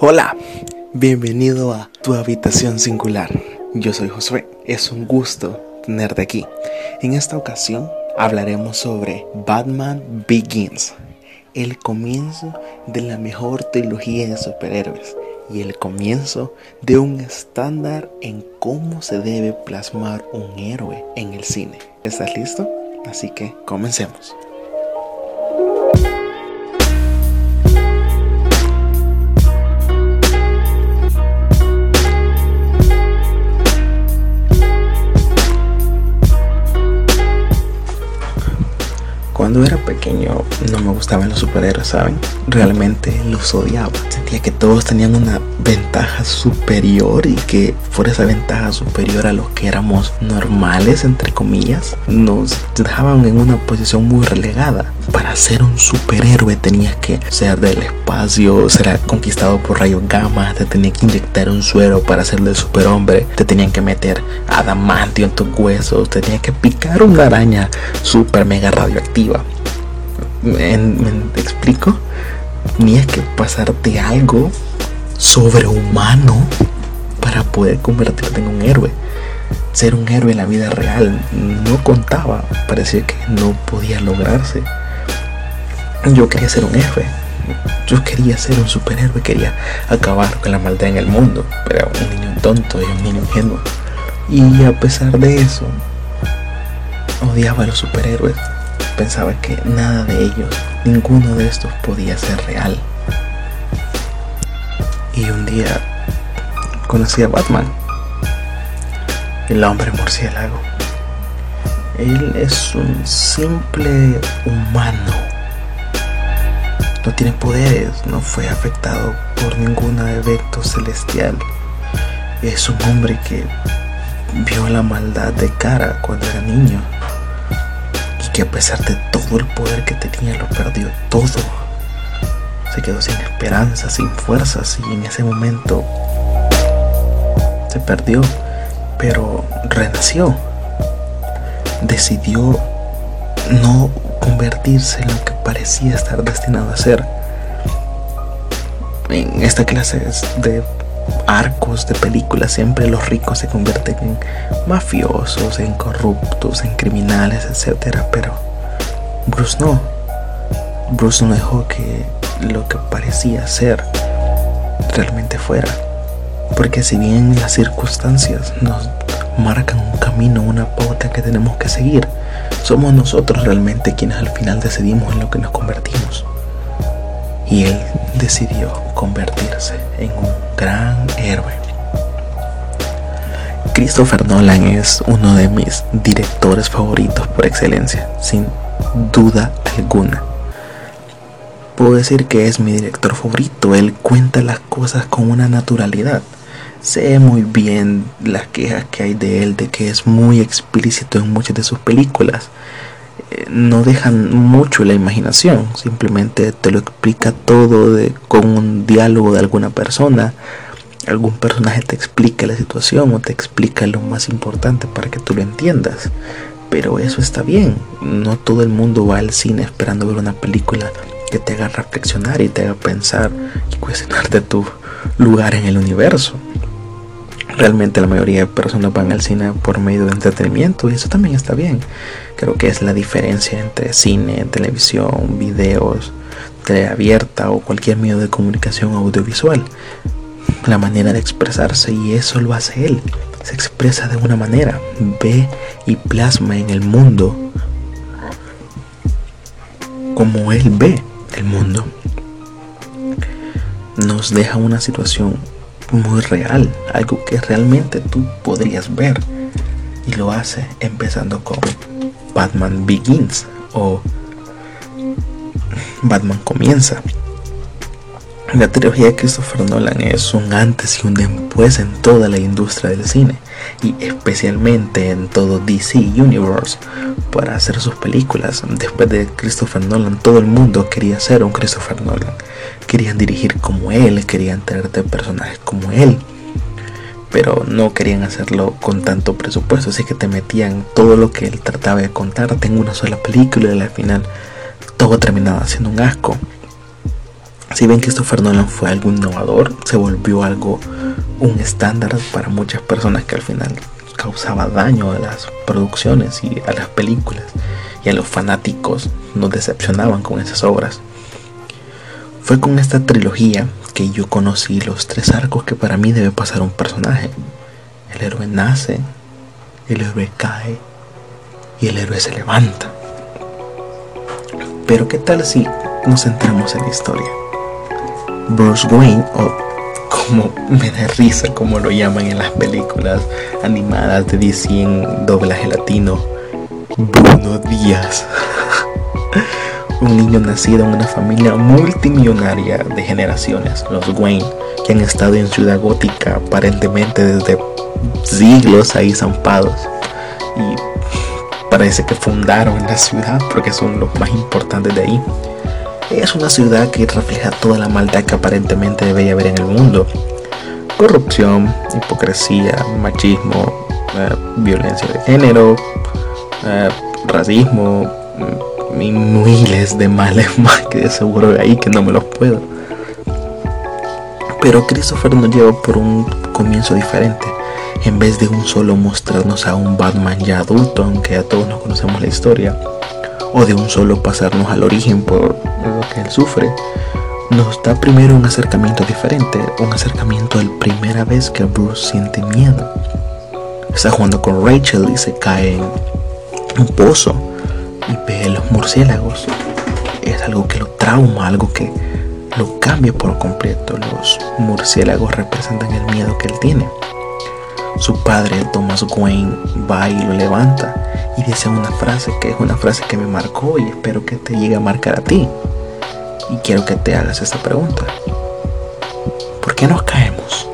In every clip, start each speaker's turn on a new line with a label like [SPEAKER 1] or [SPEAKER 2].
[SPEAKER 1] Hola, bienvenido a tu habitación singular. Yo soy Josué, es un gusto tenerte aquí. En esta ocasión hablaremos sobre Batman Begins, el comienzo de la mejor trilogía de superhéroes y el comienzo de un estándar en cómo se debe plasmar un héroe en el cine. ¿Estás listo? Así que comencemos. Cuando era pequeño no me gustaban los superhéroes, ¿saben? Realmente los odiaba. Sentía que todos tenían una ventaja superior y que por esa ventaja superior a los que éramos normales, entre comillas, nos dejaban en una posición muy relegada. Para ser un superhéroe tenías que ser del espacio, ser conquistado por rayos gamma, te tenían que inyectar un suero para ser del superhombre, te tenían que meter adamantio en tus huesos, te tenían que picar una araña super mega radioactiva ¿Me, explico? Ni es que pasarte algo sobrehumano para poder convertirte en un héroe. Ser un héroe en la vida real no contaba, parecía que no podía lograrse. Yo quería ser un héroe, yo quería ser un superhéroe, quería acabar con la maldad en el mundo, pero un niño tonto y un niño ingenuo. Y a pesar de eso, odiaba a los superhéroes pensaba que nada de ellos, ninguno de estos podía ser real. Y un día conocí a Batman, el hombre murciélago. Él es un simple humano. No tiene poderes, no fue afectado por ningún evento celestial. Es un hombre que vio la maldad de cara cuando era niño que a pesar de todo el poder que tenía lo perdió todo. Se quedó sin esperanza, sin fuerzas y en ese momento se perdió, pero renació. Decidió no convertirse en lo que parecía estar destinado a ser. En esta clase de arcos de películas siempre los ricos se convierten en mafiosos, en corruptos, en criminales, etc. Pero Bruce no. Bruce no dejó que lo que parecía ser realmente fuera. Porque si bien las circunstancias nos marcan un camino, una pauta que tenemos que seguir, somos nosotros realmente quienes al final decidimos en lo que nos convertimos. Y él decidió convertirse en un gran héroe. Christopher Nolan es uno de mis directores favoritos por excelencia, sin duda alguna. Puedo decir que es mi director favorito, él cuenta las cosas con una naturalidad. Sé muy bien las quejas que hay de él, de que es muy explícito en muchas de sus películas, no dejan mucho la imaginación, simplemente te lo explica todo con un diálogo de alguna persona. Algún personaje te explica la situación o te explica lo más importante para que tú lo entiendas. Pero eso está bien, no todo el mundo va al cine esperando ver una película que te haga reflexionar y te haga pensar y cuestionarte tu lugar en el universo. Realmente la mayoría de personas van al cine por medio de entretenimiento y eso también está bien. Creo que es la diferencia entre cine, televisión, videos, abierta o cualquier medio de comunicación audiovisual. La manera de expresarse y eso lo hace él. Se expresa de una manera, ve y plasma en el mundo como él ve el mundo. Nos deja una situación muy real, algo que realmente tú podrías ver. Y lo hace empezando con Batman Begins o Batman Comienza. La trilogía de Christopher Nolan es un antes y un después en toda la industria del cine y especialmente en todo DC Universe para hacer sus películas. Después de Christopher Nolan, todo el mundo quería ser un Christopher Nolan. Querían dirigir como él, querían tener personajes como él pero no querían hacerlo con tanto presupuesto, así que te metían todo lo que él trataba de contar en una sola película y al final todo terminaba siendo un asco. Si ven Christopher Nolan fue algo innovador, se volvió algo, un estándar para muchas personas que al final causaba daño a las producciones y a las películas y a los fanáticos nos decepcionaban con esas obras. Fue con esta trilogía que yo conocí los tres arcos que para mí debe pasar un personaje. El héroe nace, el héroe cae y el héroe se levanta. Pero ¿qué tal si nos centramos en la historia? Bruce Wayne, o como me da risa como lo llaman en las películas animadas de DC en doblaje latino, Bruno Díaz. un niño nacido en una familia multimillonaria de generaciones, los Wayne, que han estado en Ciudad Gótica aparentemente desde siglos ahí zampados. Y parece que fundaron la ciudad porque son los más importantes de ahí. Es una ciudad que refleja toda la maldad que aparentemente debería haber en el mundo. Corrupción, hipocresía, machismo, eh, violencia de género, eh, racismo mm, y miles de males más que de seguro ahí que no me los puedo. Pero Christopher nos lleva por un comienzo diferente. En vez de un solo mostrarnos a un Batman ya adulto, aunque a todos nos conocemos la historia, o de un solo pasarnos al origen por lo que él sufre, nos da primero un acercamiento diferente, un acercamiento de primera vez que Bruce siente miedo. Está jugando con Rachel y se cae en un pozo y ve los murciélagos. Es algo que lo trauma, algo que lo cambia por completo. Los murciélagos representan el miedo que él tiene. Su padre, Thomas Wayne, va y lo levanta y dice una frase que es una frase que me marcó y espero que te llegue a marcar a ti. Y quiero que te hagas esta pregunta. ¿Por qué nos caemos?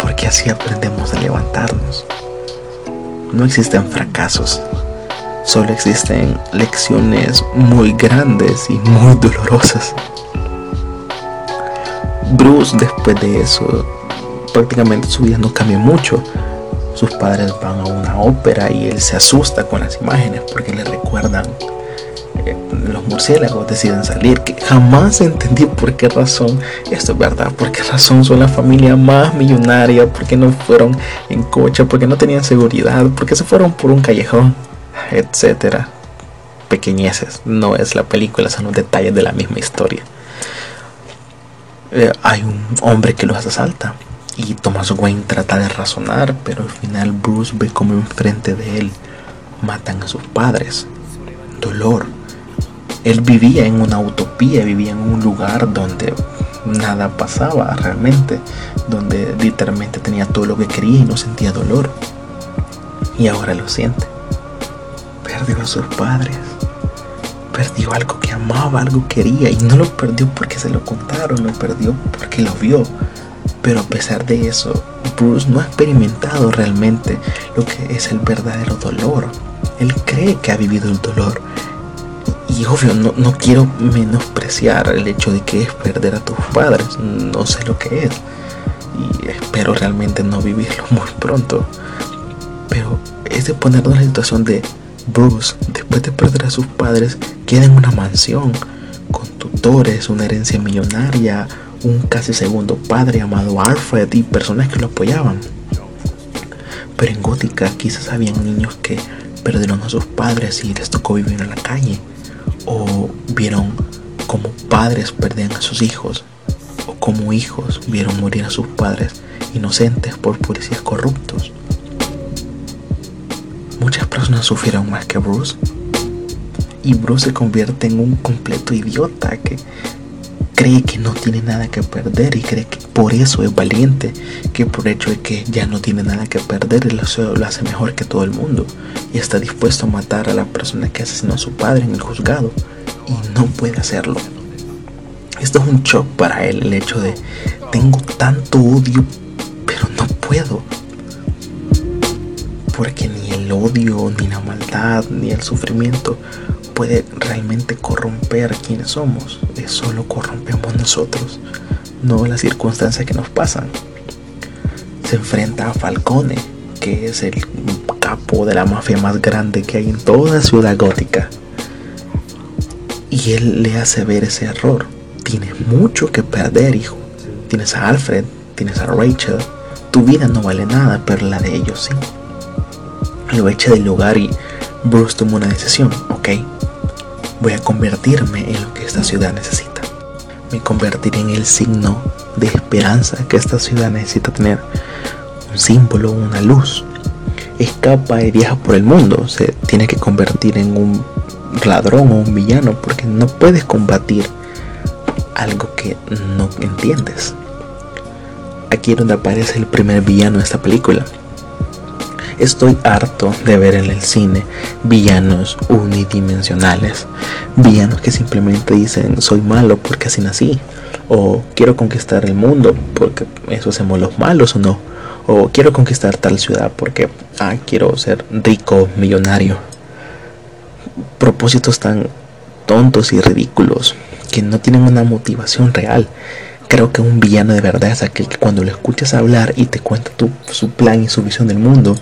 [SPEAKER 1] Porque así aprendemos a levantarnos. No existen fracasos, solo existen lecciones muy grandes y muy dolorosas. Bruce después de eso prácticamente su vida no cambia mucho. Sus padres van a una ópera y él se asusta con las imágenes porque le recuerdan eh, los murciélagos deciden salir, que jamás entendí por qué razón, esto es verdad, por qué razón son la familia más millonaria, por qué no fueron en coche, por qué no tenían seguridad, por qué se fueron por un callejón, etcétera. Pequeñeces, no es la película, son los detalles de la misma historia. Eh, hay un hombre que los asalta y Thomas Wayne trata de razonar, pero al final Bruce ve como enfrente de él matan a sus padres. Dolor. Él vivía en una utopía, vivía en un lugar donde nada pasaba realmente, donde literalmente tenía todo lo que quería y no sentía dolor. Y ahora lo siente. Perdió a sus padres. Perdió algo que amaba, algo que quería. Y no lo perdió porque se lo contaron, lo perdió porque lo vio pero a pesar de eso, Bruce no ha experimentado realmente lo que es el verdadero dolor. Él cree que ha vivido el dolor. Y obvio, no, no quiero menospreciar el hecho de que es perder a tus padres. No sé lo que es. Y espero realmente no vivirlo muy pronto. Pero es de ponernos en la situación de Bruce, después de perder a sus padres, queda en una mansión con tutores, una herencia millonaria, un casi segundo padre llamado Alfred y personas que lo apoyaban. Pero en Gótica quizás habían niños que perdieron a sus padres y les tocó vivir en la calle. O vieron como padres perdían a sus hijos. O como hijos vieron morir a sus padres inocentes por policías corruptos. Muchas personas sufrieron más que Bruce. Y Bruce se convierte en un completo idiota que cree que no tiene nada que perder y cree que por eso es valiente, que por hecho de que ya no tiene nada que perder, él lo hace mejor que todo el mundo y está dispuesto a matar a la persona que asesinó a su padre en el juzgado y no puede hacerlo. Esto es un shock para él, el hecho de tengo tanto odio, pero no puedo. Porque ni el odio, ni la maldad, ni el sufrimiento puede realmente corromper quienes somos. Es solo corrompemos nosotros, no las circunstancias que nos pasan. Se enfrenta a Falcone, que es el capo de la mafia más grande que hay en toda Ciudad Gótica. Y él le hace ver ese error. Tienes mucho que perder, hijo. Tienes a Alfred, tienes a Rachel. Tu vida no vale nada, pero la de ellos sí. Lo echa del lugar y Bruce toma una decisión. Ok, voy a convertirme en lo que esta ciudad necesita. Me convertiré en el signo de esperanza que esta ciudad necesita tener. Un símbolo, una luz. Escapa y viaja por el mundo. Se tiene que convertir en un ladrón o un villano porque no puedes combatir algo que no entiendes. Aquí es donde aparece el primer villano de esta película. Estoy harto de ver en el cine villanos unidimensionales, villanos que simplemente dicen soy malo porque así nací, o quiero conquistar el mundo porque eso hacemos los malos o no, o quiero conquistar tal ciudad porque ah, quiero ser rico, millonario. Propósitos tan tontos y ridículos que no tienen una motivación real. Creo que un villano de verdad es aquel que cuando lo escuchas hablar y te cuenta tu, su plan y su visión del mundo,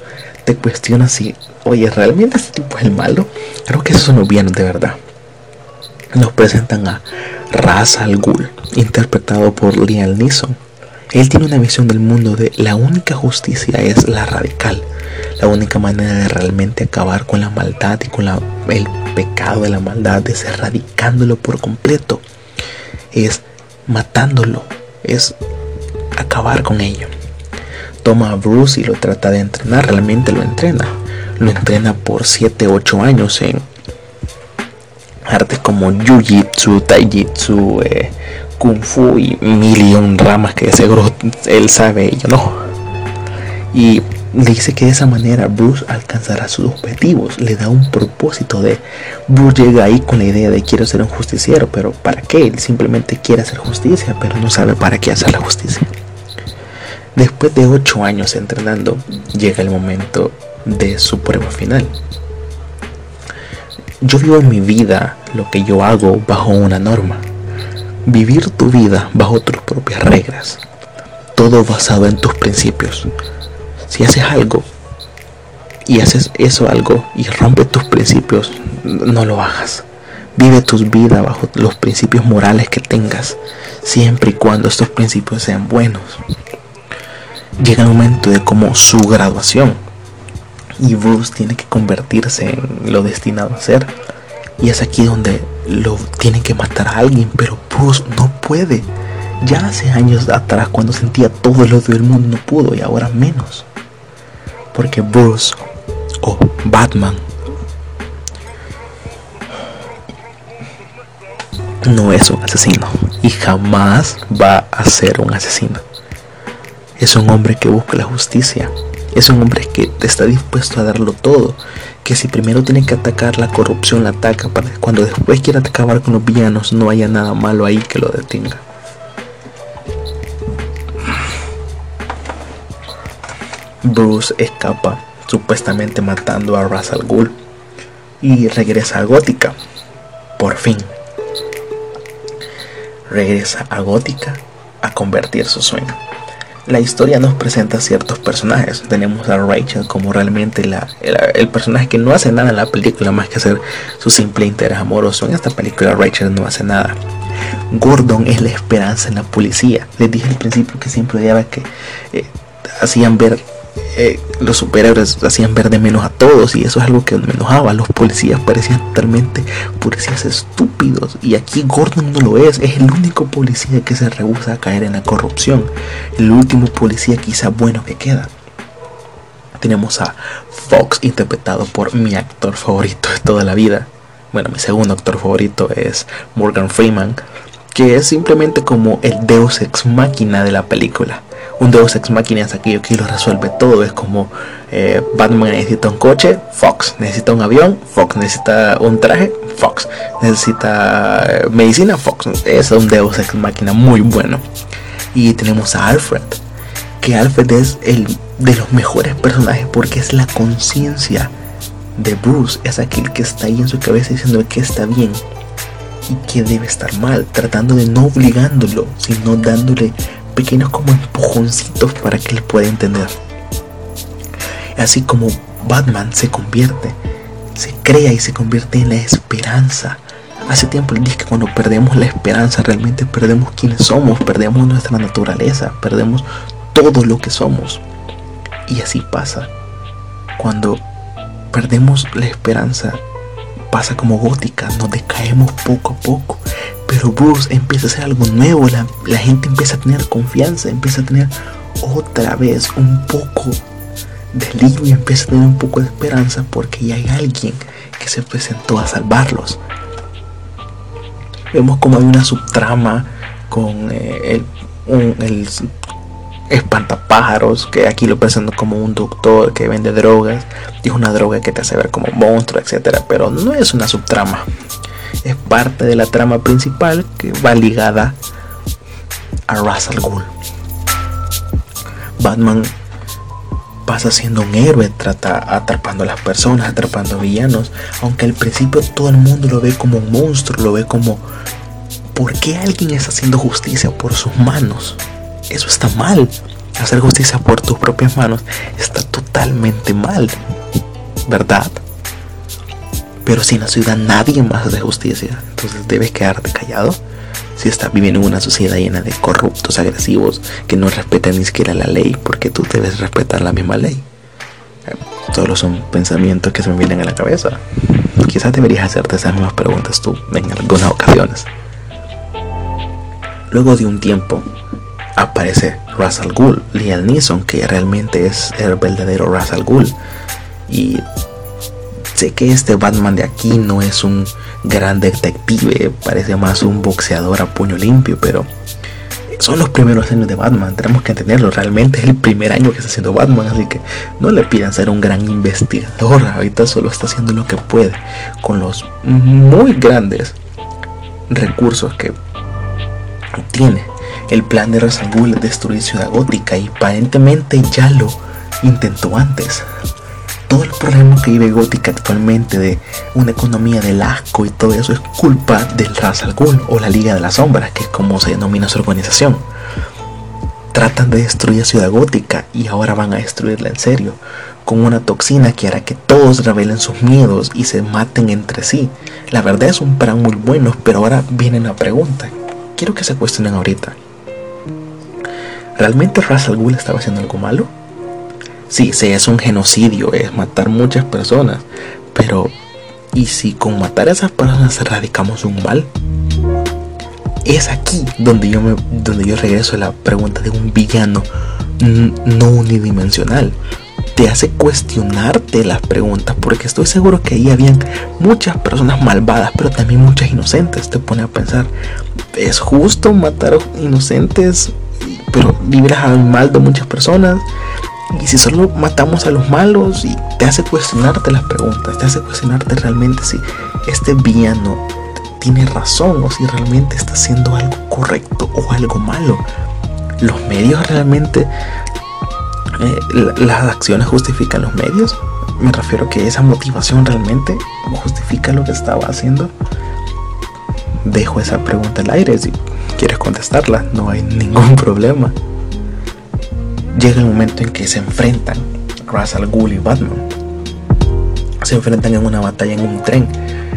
[SPEAKER 1] te cuestiona si, oye, ¿realmente este tipo es el malo? Creo que esos son los villanos de verdad. Nos presentan a Ra's al Ghul, interpretado por Liam Neeson. Él tiene una visión del mundo de la única justicia es la radical. La única manera de realmente acabar con la maldad y con el pecado de la maldad es erradicándolo por completo. Es matándolo. Es acabar con ello. Toma a Bruce y lo trata de entrenar. Realmente lo entrena. Lo entrena por 7, 8 años en artes como Jiu-Jitsu, Tai-Jitsu, eh, Kung Fu y mil ramas que seguro él sabe y yo no. Y le dice que de esa manera Bruce alcanzará sus objetivos, le da un propósito de Bruce llega ahí con la idea de quiero ser un justiciero, pero ¿para qué? Él simplemente quiere hacer justicia, pero no sabe para qué hacer la justicia. Después de ocho años entrenando, llega el momento de su prueba final. Yo vivo mi vida lo que yo hago bajo una norma. Vivir tu vida bajo tus propias reglas. Todo basado en tus principios. Si haces algo y haces eso algo y rompes tus principios, no lo hagas. Vive tus vidas bajo los principios morales que tengas, siempre y cuando estos principios sean buenos. Llega el momento de como su graduación y Bruce tiene que convertirse en lo destinado a ser. Y es aquí donde lo tienen que matar a alguien, pero Bruce no puede. Ya hace años atrás, cuando sentía todo el odio del mundo, no pudo y ahora menos. Porque Bruce o Batman no es un asesino y jamás va a ser un asesino. Es un hombre que busca la justicia. Es un hombre que está dispuesto a darlo todo. Que si primero tiene que atacar la corrupción, la ataca. Para cuando después quiera acabar con los villanos, no haya nada malo ahí que lo detenga. Bruce escapa, supuestamente matando a Ra's al y regresa a Gótica. Por fin. Regresa a Gótica a convertir su sueño. La historia nos presenta ciertos personajes. Tenemos a Rachel como realmente el, personaje que no hace nada en la película más que hacer su simple interés amoroso. En esta película Rachel no hace nada. Gordon es la esperanza en la policía. Les dije al principio que siempre odiaba que eh, hacían ver eh, los superhéroes hacían ver de menos a todos y eso es algo que me enojaba. Los policías parecían totalmente policías estúpidos y aquí Gordon no lo es. Es el único policía que se rehúsa a caer en la corrupción. El último policía quizá bueno que queda. Tenemos a Fox interpretado por mi actor favorito de toda la vida. Bueno, mi segundo actor favorito es Morgan Freeman, que es simplemente como el deus ex máquina de la película un Deus Ex Machina es aquello que lo resuelve todo. Es como eh, Batman necesita un coche, Fox. Necesita un avión, Fox. Necesita un traje, Fox. Necesita eh, medicina, Fox. Es un Deus Ex Machina muy bueno. Y tenemos a Alfred. Que Alfred es el de los mejores personajes porque es la conciencia de Bruce. Es aquel que está ahí en su cabeza diciendo que está bien y que debe estar mal. Tratando de no obligándolo, sino dándole pequeños como empujoncitos para que él pueda entender. Así como Batman se convierte, se crea y se convierte en la esperanza Hace tiempo les dije que cuando perdemos la esperanza, realmente perdemos quienes somos, perdemos nuestra naturaleza, perdemos todo lo que somos. Y así pasa. Cuando perdemos la esperanza, pasa como gótica, nos decaemos poco a poco. Pero Bruce empieza a hacer algo nuevo, la, gente empieza a tener confianza, empieza a tener otra vez un poco de alivio, empieza a tener un poco de esperanza porque ya hay alguien que se presentó a salvarlos. Vemos como hay una subtrama con eh, el, el espantapájaros, que aquí lo presentan como un doctor que vende drogas, y es una droga que te hace ver como monstruo, etcétera, pero no es una subtrama. Es parte de la trama principal que va ligada a Russell Gould. Batman pasa siendo un héroe, trata atrapando a las personas, atrapando a villanos, aunque al principio todo el mundo lo ve como un monstruo, lo ve como ¿por qué alguien está haciendo justicia por sus manos? Eso está mal. Hacer justicia por tus propias manos está totalmente mal, ¿verdad? Pero si en la ciudad nadie más hace justicia, entonces debes quedarte callado. Si estás viviendo en una sociedad llena de corruptos, agresivos, que no respetan ni siquiera la ley, porque tú debes respetar la misma ley. Solo son pensamientos que se me vienen a la cabeza. Quizás deberías hacerte esas mismas preguntas tú en algunas ocasiones. Luego de un tiempo, aparece Russell Gould, Liam Neeson, que realmente es el verdadero Russell Gould. Y sé que este Batman de aquí no es un gran detective, parece más un boxeador a puño limpio, pero son los primeros años de Batman, tenemos que entenderlo, realmente es el primer año que está haciendo Batman, así que no le pidan ser un gran investigador, ahorita solo está haciendo lo que puede con los muy grandes recursos que tiene el plan de Razangul es destruir Ciudad Gótica y aparentemente ya lo intentó antes. Todo el problema que vive Gótica actualmente de una economía del asco y todo eso es culpa del Razal o la Liga de las Sombras, que es como se denomina su organización. Tratan de destruir Ciudad Gótica y ahora van a destruirla en serio, con una toxina que hará que todos revelen sus miedos y se maten entre sí. La verdad es un plan muy bueno, pero ahora viene la pregunta. Quiero que se cuestionen ahorita. ¿Realmente Ras al Ghul estaba haciendo algo malo? Sí, es un genocidio, es matar muchas personas, pero ¿y si con matar a esas personas erradicamos un mal? Es aquí donde yo, me, donde yo regreso a la pregunta de un villano no unidimensional. Te hace cuestionarte las preguntas, porque estoy seguro que ahí habían muchas personas malvadas, pero también muchas inocentes. Te pone a pensar, ¿es justo matar inocentes pero libras al mal de muchas personas. Y si solo matamos a los malos y te hace cuestionarte las preguntas, te hace cuestionarte realmente si este villano tiene razón o si realmente está haciendo algo correcto o algo malo. Los medios realmente, eh, las acciones justifican los medios. Me refiero que esa motivación realmente justifica lo que estaba haciendo. Dejo esa pregunta al aire. Si quieres contestarla, no hay ningún problema. Llega el momento en que se enfrentan Ra's al Ghul y Batman. Se enfrentan en una batalla en un tren.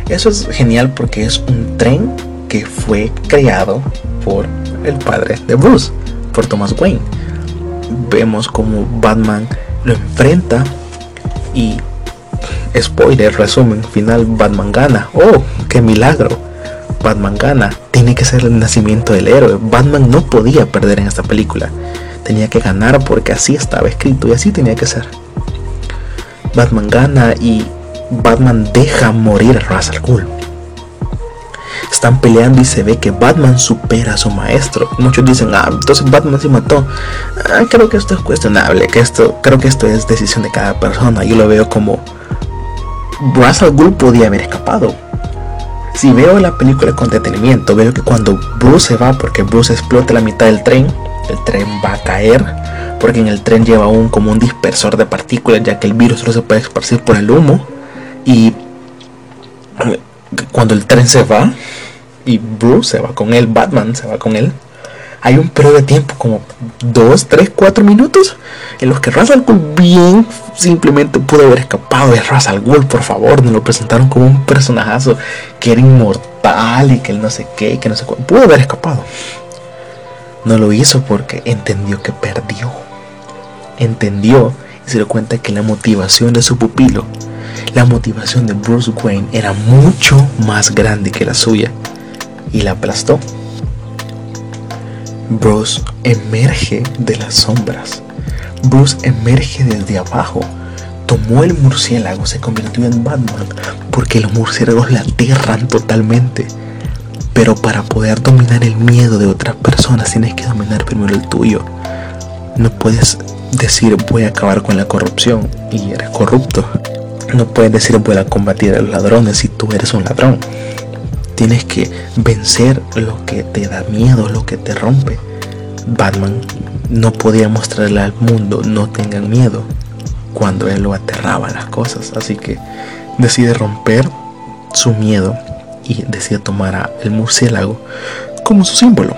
[SPEAKER 1] Eso es genial porque es un tren que fue creado por el padre de Bruce, por Thomas Wayne. Vemos como Batman lo enfrenta y spoiler, resumen, final Batman gana. Oh, qué milagro. Batman gana. Tiene que ser el nacimiento del héroe. Batman no podía perder en esta película. Tenía que ganar porque así estaba escrito y así tenía que ser. Batman gana y Batman deja morir a Ra's al Ghul. Están peleando y se ve que Batman supera a su maestro. Muchos dicen, ah, entonces Batman se mató. Ah, creo que esto es cuestionable, que esto, creo que esto es decisión de cada persona. Yo lo veo como Ra's al Ghul podía haber escapado si veo la película con detenimiento, veo que cuando Bruce se va, porque Bruce explota la mitad del tren, el tren va a caer, porque en el tren lleva un como un dispersor de partículas, ya que el virus solo se puede esparcir por el humo. Y cuando el tren se va, y Bruce se va con él, Batman se va con él, hay un periodo de tiempo como 2, 3, 4 minutos en los que Ra's al bien simplemente pudo haber escapado de Ra's al por favor, nos lo presentaron como un personajazo que era inmortal tal y que él no sé qué, que no sé cuál. Pudo haber escapado. No lo hizo porque entendió que perdió. Entendió y se dio cuenta que la motivación de su pupilo, la motivación de Bruce Wayne era mucho más grande que la suya y la aplastó. Bruce emerge de las sombras. Bruce emerge desde abajo. Tomó el murciélago, se convirtió en Batman, porque los murciélagos la aterran totalmente. Pero para poder dominar el miedo de otras personas tienes que dominar primero el tuyo. No puedes decir voy a acabar con la corrupción y eres corrupto. No puedes decir voy a combatir a los ladrones si tú eres un ladrón. Tienes que vencer lo que te da miedo, lo que te rompe. Batman no podía mostrarle al mundo no tengan miedo cuando él lo aterraba las cosas. Así que decide romper su miedo y decide tomar el murciélago como su símbolo.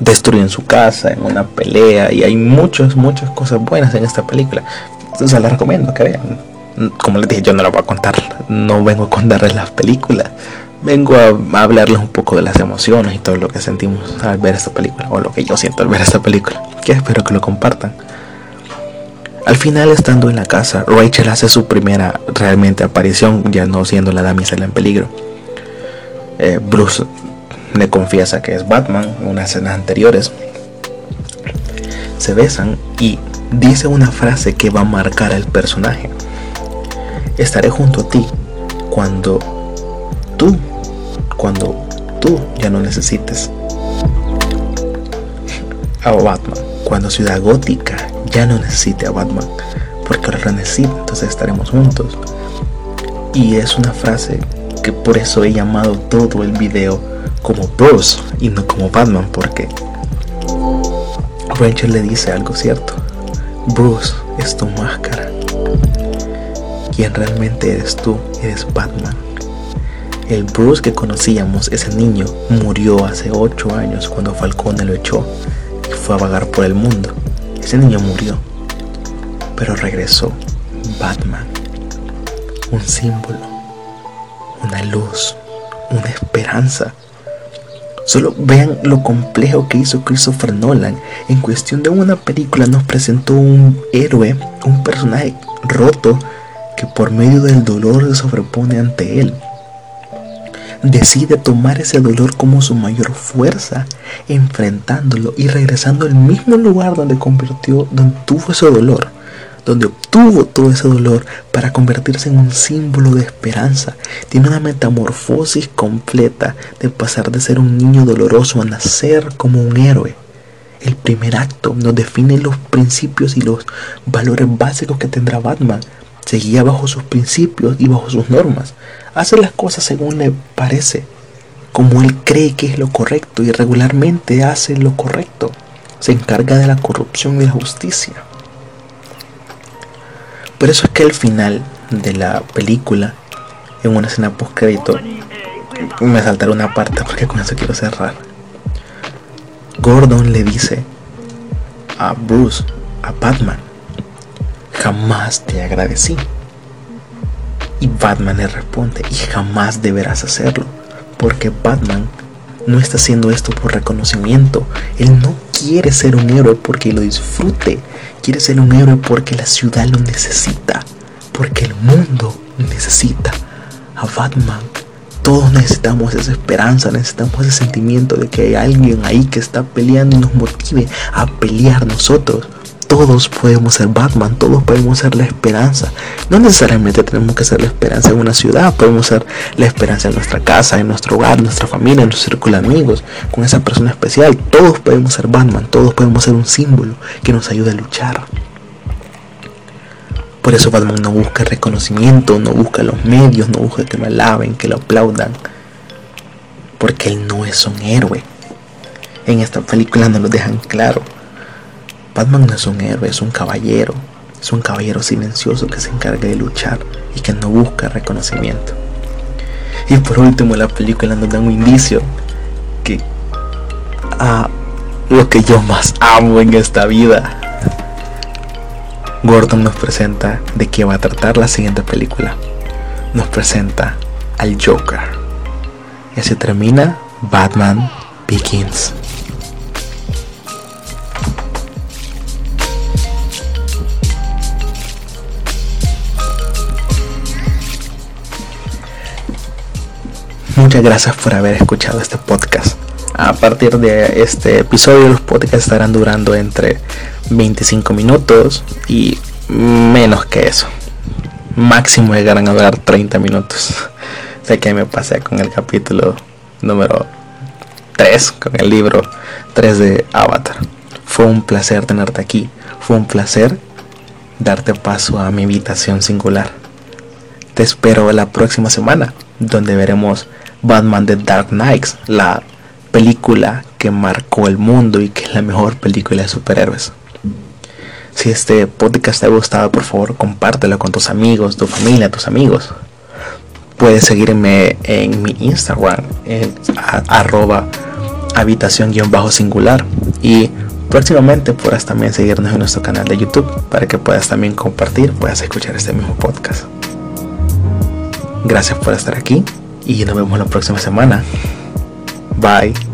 [SPEAKER 1] Destruyen su casa en una pelea y hay muchas, muchas cosas buenas en esta película. Entonces la recomiendo que vean como les dije, yo no lo voy a contar, no vengo a contarles las películas, vengo a, hablarles un poco de las emociones y todo lo que sentimos al ver esta película, o lo que yo siento al ver esta película, que espero que lo compartan. Al final, estando en la casa, Rachel hace su primera realmente aparición, ya no siendo la damisela en peligro. Eh, Bruce le confiesa que es Batman en unas escenas anteriores. Se besan y dice una frase que va a marcar al personaje estaré junto a ti cuando tú, cuando tú ya no necesites a Batman, cuando Ciudad Gótica ya no necesite a Batman, porque ahora necesita, entonces estaremos juntos. Y es una frase que por eso he llamado todo el video como Bruce y no como Batman, porque Rachel le dice algo cierto. Bruce es tu máscara quién realmente eres tú, eres Batman. El Bruce que conocíamos, ese niño, murió hace 8 años cuando Falcone lo echó y fue a vagar por el mundo. Ese niño murió, pero regresó Batman, un símbolo, una luz, una esperanza. Solo vean lo complejo que hizo Christopher Nolan. En cuestión de una película nos presentó un héroe, un personaje roto, que por medio del dolor se sobrepone ante él. Decide tomar ese dolor como su mayor fuerza, enfrentándolo y regresando al mismo lugar donde convirtió, donde tuvo ese dolor, donde obtuvo todo ese dolor para convertirse en un símbolo de esperanza. Tiene una metamorfosis completa de pasar de ser un niño doloroso a nacer como un héroe. El primer acto nos define los principios y los valores básicos que tendrá Batman seguía bajo sus principios y bajo sus normas. Hace las cosas según le parece, como él cree que es lo correcto y regularmente hace lo correcto. Se encarga de la corrupción y la justicia. Por eso es que al final de la película, en una escena post crédito, me saltaré una parte porque con eso quiero cerrar. Gordon le dice a Bruce, a Batman, jamás te agradecí. Y Batman le responde, y jamás deberás hacerlo, porque Batman no está haciendo esto por reconocimiento. Él no quiere ser un héroe porque lo disfrute, quiere ser un héroe porque la ciudad lo necesita, porque el mundo necesita a Batman. Todos necesitamos esa esperanza, necesitamos ese sentimiento de que hay alguien ahí que está peleando y nos motive a pelear nosotros. Todos podemos ser Batman, todos podemos ser la esperanza. No necesariamente tenemos que ser la esperanza en una ciudad, podemos ser la esperanza en nuestra casa, en nuestro hogar, en nuestra familia, en nuestro círculo de amigos, con esa persona especial. Todos podemos ser Batman, todos podemos ser un símbolo que nos ayude a luchar. Por eso Batman no busca reconocimiento, no busca los medios, no busca que lo alaben, que lo aplaudan. Porque él no es un héroe. En esta película nos lo dejan claro. Batman no es un héroe, es un caballero. Es un caballero silencioso que se encarga de luchar y que no busca reconocimiento. Y por último, la película nos da un indicio que a lo que yo más amo en esta vida. Gordon nos presenta de qué va a tratar la siguiente película. Nos presenta al Joker. Y así termina Batman Begins. Muchas gracias por haber escuchado este podcast. A partir de este episodio los podcasts estarán durando entre 25 minutos y menos que eso. Máximo llegarán a durar 30 minutos. sé que me pasé con el capítulo número 3, con el libro 3 de Avatar. Fue un placer tenerte aquí. Fue un placer darte paso a mi habitación singular. Te espero la próxima semana, donde veremos Batman The Dark Knights, la película que marcó el mundo y que es la mejor película de superhéroes. Si este podcast te ha gustado, por favor, compártelo con tus amigos, tu familia, tus amigos. Puedes seguirme en mi Instagram, en arroba habitación-singular. Y próximamente podrás también seguirnos en nuestro canal de YouTube para que puedas también compartir, puedas escuchar este mismo podcast. Gracias por estar aquí y nos vemos la próxima semana. Bye.